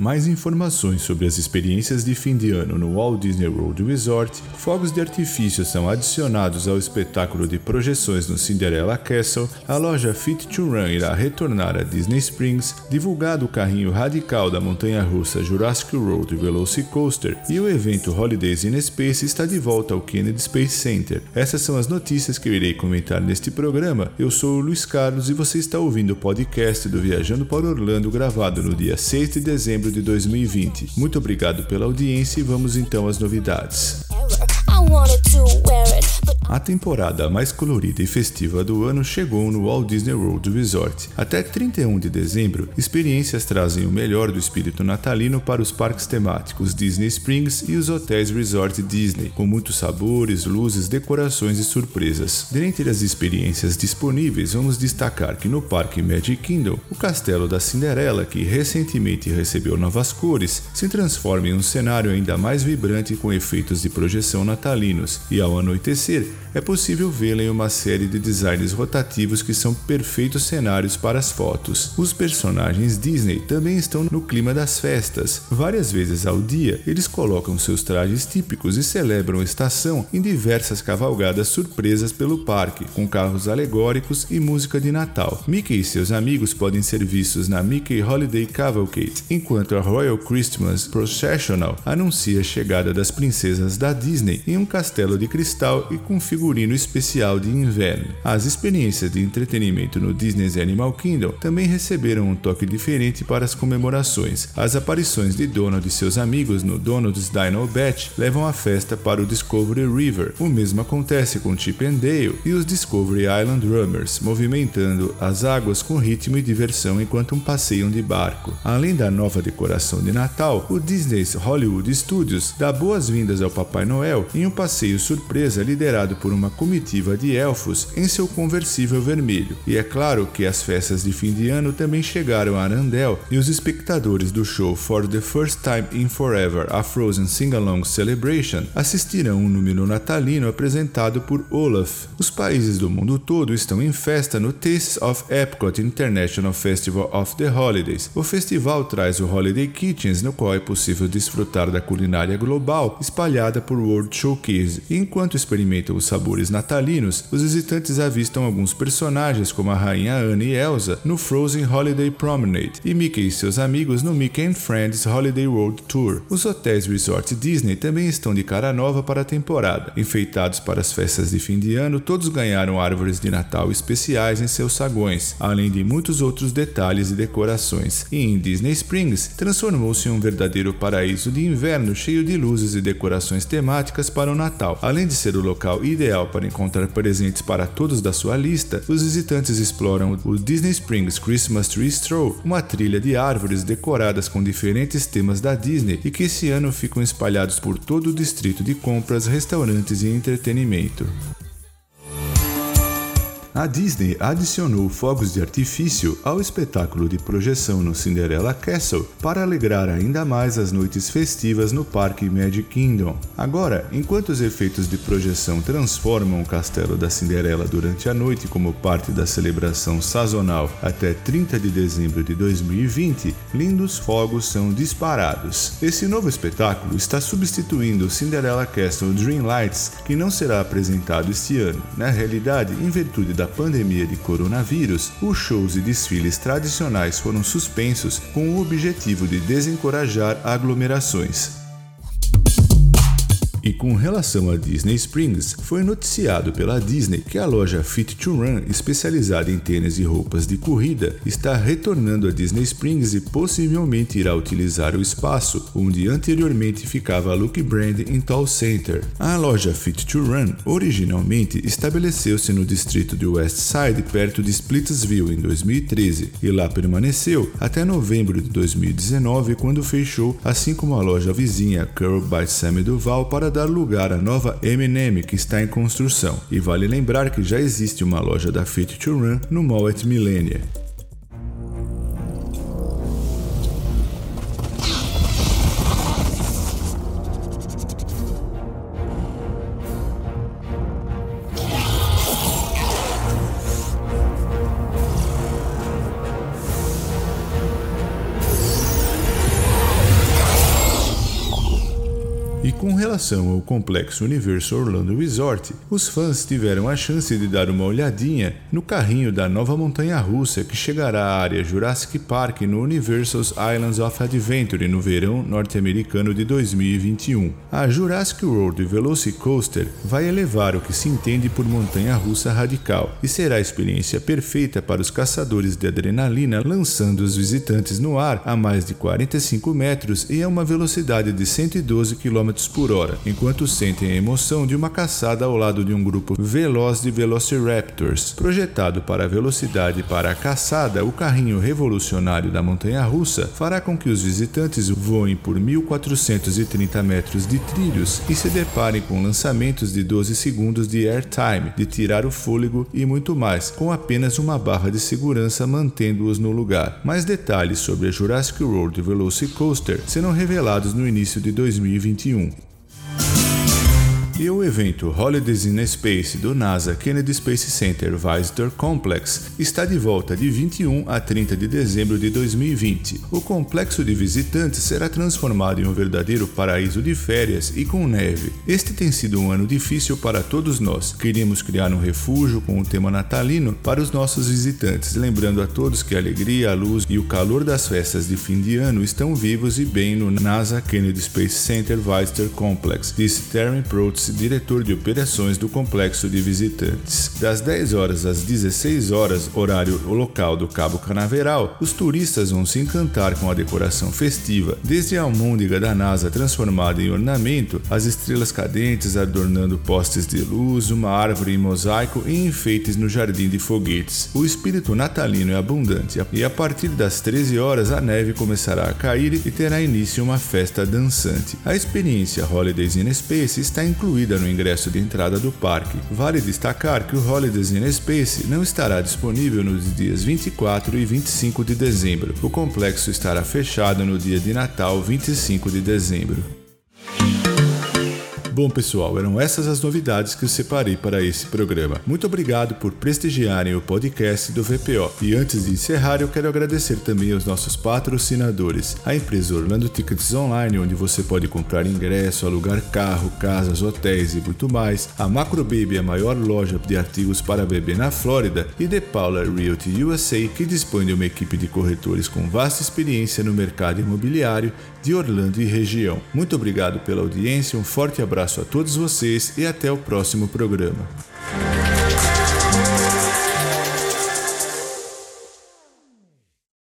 Mais informações sobre as experiências de fim de ano no Walt Disney World Resort, fogos de artifício são adicionados ao espetáculo de projeções no Cinderella Castle, a loja Fit to Run irá retornar a Disney Springs, divulgado o carrinho radical da montanha-russa Jurassic World Velocicoaster e o evento Holidays in Space está de volta ao Kennedy Space Center. Essas são as notícias que eu irei comentar neste programa. Eu sou o Luiz Carlos e você está ouvindo o podcast do Viajando para Orlando gravado no dia 6 de dezembro de 2020. Muito obrigado pela audiência e vamos então às novidades. A temporada mais colorida e festiva do ano chegou no Walt Disney World Resort. Até 31 de dezembro, experiências trazem o melhor do espírito natalino para os parques temáticos Disney Springs e os hotéis Resort Disney, com muitos sabores, luzes, decorações e surpresas. Dentre as experiências disponíveis, vamos destacar que no Parque Magic Kingdom, o Castelo da Cinderela, que recentemente recebeu novas cores, se transforma em um cenário ainda mais vibrante com efeitos de projeção natalinos, e ao anoitecer, é possível vê-la em uma série de designs rotativos que são perfeitos cenários para as fotos. Os personagens Disney também estão no clima das festas. Várias vezes ao dia, eles colocam seus trajes típicos e celebram a estação em diversas cavalgadas surpresas pelo parque, com carros alegóricos e música de Natal. Mickey e seus amigos podem ser vistos na Mickey Holiday Cavalcade, enquanto a Royal Christmas Processional anuncia a chegada das princesas da Disney em um castelo de cristal e com figurino especial de inverno. As experiências de entretenimento no Disney's Animal Kingdom também receberam um toque diferente para as comemorações. As aparições de Donald e seus amigos no Donald's Dino Batch levam a festa para o Discovery River. O mesmo acontece com Chip and Dale e os Discovery Island Rummers, movimentando as águas com ritmo e diversão enquanto um passeiam de barco. Além da nova decoração de Natal, o Disney's Hollywood Studios dá boas-vindas ao Papai Noel em um passeio surpresa liderado por por uma comitiva de elfos em seu conversível vermelho. E é claro que as festas de fim de ano também chegaram a Arandel e os espectadores do show For the First Time in Forever, a Frozen Sing-Along Celebration, assistirão um número natalino apresentado por Olaf. Os países do mundo todo estão em festa no Tastes of Epcot International Festival of the Holidays. O festival traz o Holiday Kitchens, no qual é possível desfrutar da culinária global espalhada por World Showcase, enquanto experimentam os sabores natalinos, os visitantes avistam alguns personagens como a rainha Anne e Elsa no Frozen Holiday Promenade e Mickey e seus amigos no Mickey and Friends Holiday World Tour. Os hotéis Resort Disney também estão de cara nova para a temporada. Enfeitados para as festas de fim de ano, todos ganharam árvores de Natal especiais em seus sagões, além de muitos outros detalhes e decorações. E em Disney Springs, transformou-se em um verdadeiro paraíso de inverno cheio de luzes e decorações temáticas para o Natal. Além de ser o local ideal para encontrar presentes para todos da sua lista, os visitantes exploram o Disney Springs Christmas Tree Stroll, uma trilha de árvores decoradas com diferentes temas da Disney e que esse ano ficam espalhados por todo o distrito de compras, restaurantes e entretenimento a Disney adicionou fogos de artifício ao espetáculo de projeção no Cinderella Castle para alegrar ainda mais as noites festivas no Parque Magic Kingdom. Agora, enquanto os efeitos de projeção transformam o castelo da Cinderela durante a noite como parte da celebração sazonal até 30 de dezembro de 2020, lindos fogos são disparados. Esse novo espetáculo está substituindo o Cinderella Castle Dream Lights, que não será apresentado este ano. Na realidade, em virtude da pandemia de coronavírus, os shows e desfiles tradicionais foram suspensos com o objetivo de desencorajar aglomerações. E com relação a Disney Springs, foi noticiado pela Disney que a loja Fit to Run, especializada em tênis e roupas de corrida, está retornando a Disney Springs e possivelmente irá utilizar o espaço onde anteriormente ficava a Look Brand em Tall Center. A loja Fit to Run originalmente estabeleceu-se no distrito de West Side, perto de Splitsville, em 2013, e lá permaneceu até novembro de 2019, quando fechou, assim como a loja vizinha Curl by Sammy Duval para dar lugar à nova M&M que está em construção. E vale lembrar que já existe uma loja da Fit to Run no Mall at Millenia. E com relação ao complexo Universo Orlando Resort, os fãs tiveram a chance de dar uma olhadinha no carrinho da nova montanha russa que chegará à área Jurassic Park no Universal's Islands of Adventure no verão norte-americano de 2021. A Jurassic World Velocicoaster vai elevar o que se entende por montanha russa radical e será a experiência perfeita para os caçadores de adrenalina, lançando os visitantes no ar a mais de 45 metros e a uma velocidade de 112 km por hora, enquanto sentem a emoção de uma caçada ao lado de um grupo veloz de Velociraptors. Projetado para a velocidade para a caçada, o carrinho revolucionário da montanha russa fará com que os visitantes voem por 1430 metros de trilhos e se deparem com lançamentos de 12 segundos de airtime, de tirar o fôlego e muito mais, com apenas uma barra de segurança mantendo-os no lugar. Mais detalhes sobre a Jurassic World Velocicoaster serão revelados no início de 2021. E o evento Holidays in Space do NASA Kennedy Space Center Visitor Complex está de volta de 21 a 30 de dezembro de 2020. O complexo de visitantes será transformado em um verdadeiro paraíso de férias e com neve. Este tem sido um ano difícil para todos nós. Queríamos criar um refúgio com o tema natalino para os nossos visitantes, lembrando a todos que a alegria, a luz e o calor das festas de fim de ano estão vivos e bem no NASA Kennedy Space Center Visitor Complex, disse Terry Diretor de operações do complexo de visitantes. Das 10 horas às 16 horas, horário local do Cabo Canaveral, os turistas vão se encantar com a decoração festiva, desde a almôndega da NASA transformada em ornamento, as estrelas cadentes adornando postes de luz, uma árvore em mosaico e enfeites no jardim de foguetes. O espírito natalino é abundante e a partir das 13 horas a neve começará a cair e terá início uma festa dançante. A experiência Holidays in Space está incluída incluída no ingresso de entrada do parque. Vale destacar que o Holidays in Space não estará disponível nos dias 24 e 25 de dezembro. O complexo estará fechado no dia de Natal, 25 de dezembro. Bom, pessoal, eram essas as novidades que eu separei para esse programa. Muito obrigado por prestigiarem o podcast do VPO. E antes de encerrar, eu quero agradecer também aos nossos patrocinadores, a empresa Orlando Tickets Online, onde você pode comprar ingresso, alugar carro, casas, hotéis e muito mais, a Macro Baby, a maior loja de artigos para bebê na Flórida, e The Paula Realty USA, que dispõe de uma equipe de corretores com vasta experiência no mercado imobiliário de Orlando e região. Muito obrigado pela audiência, um forte abraço a todos vocês e até o próximo programa.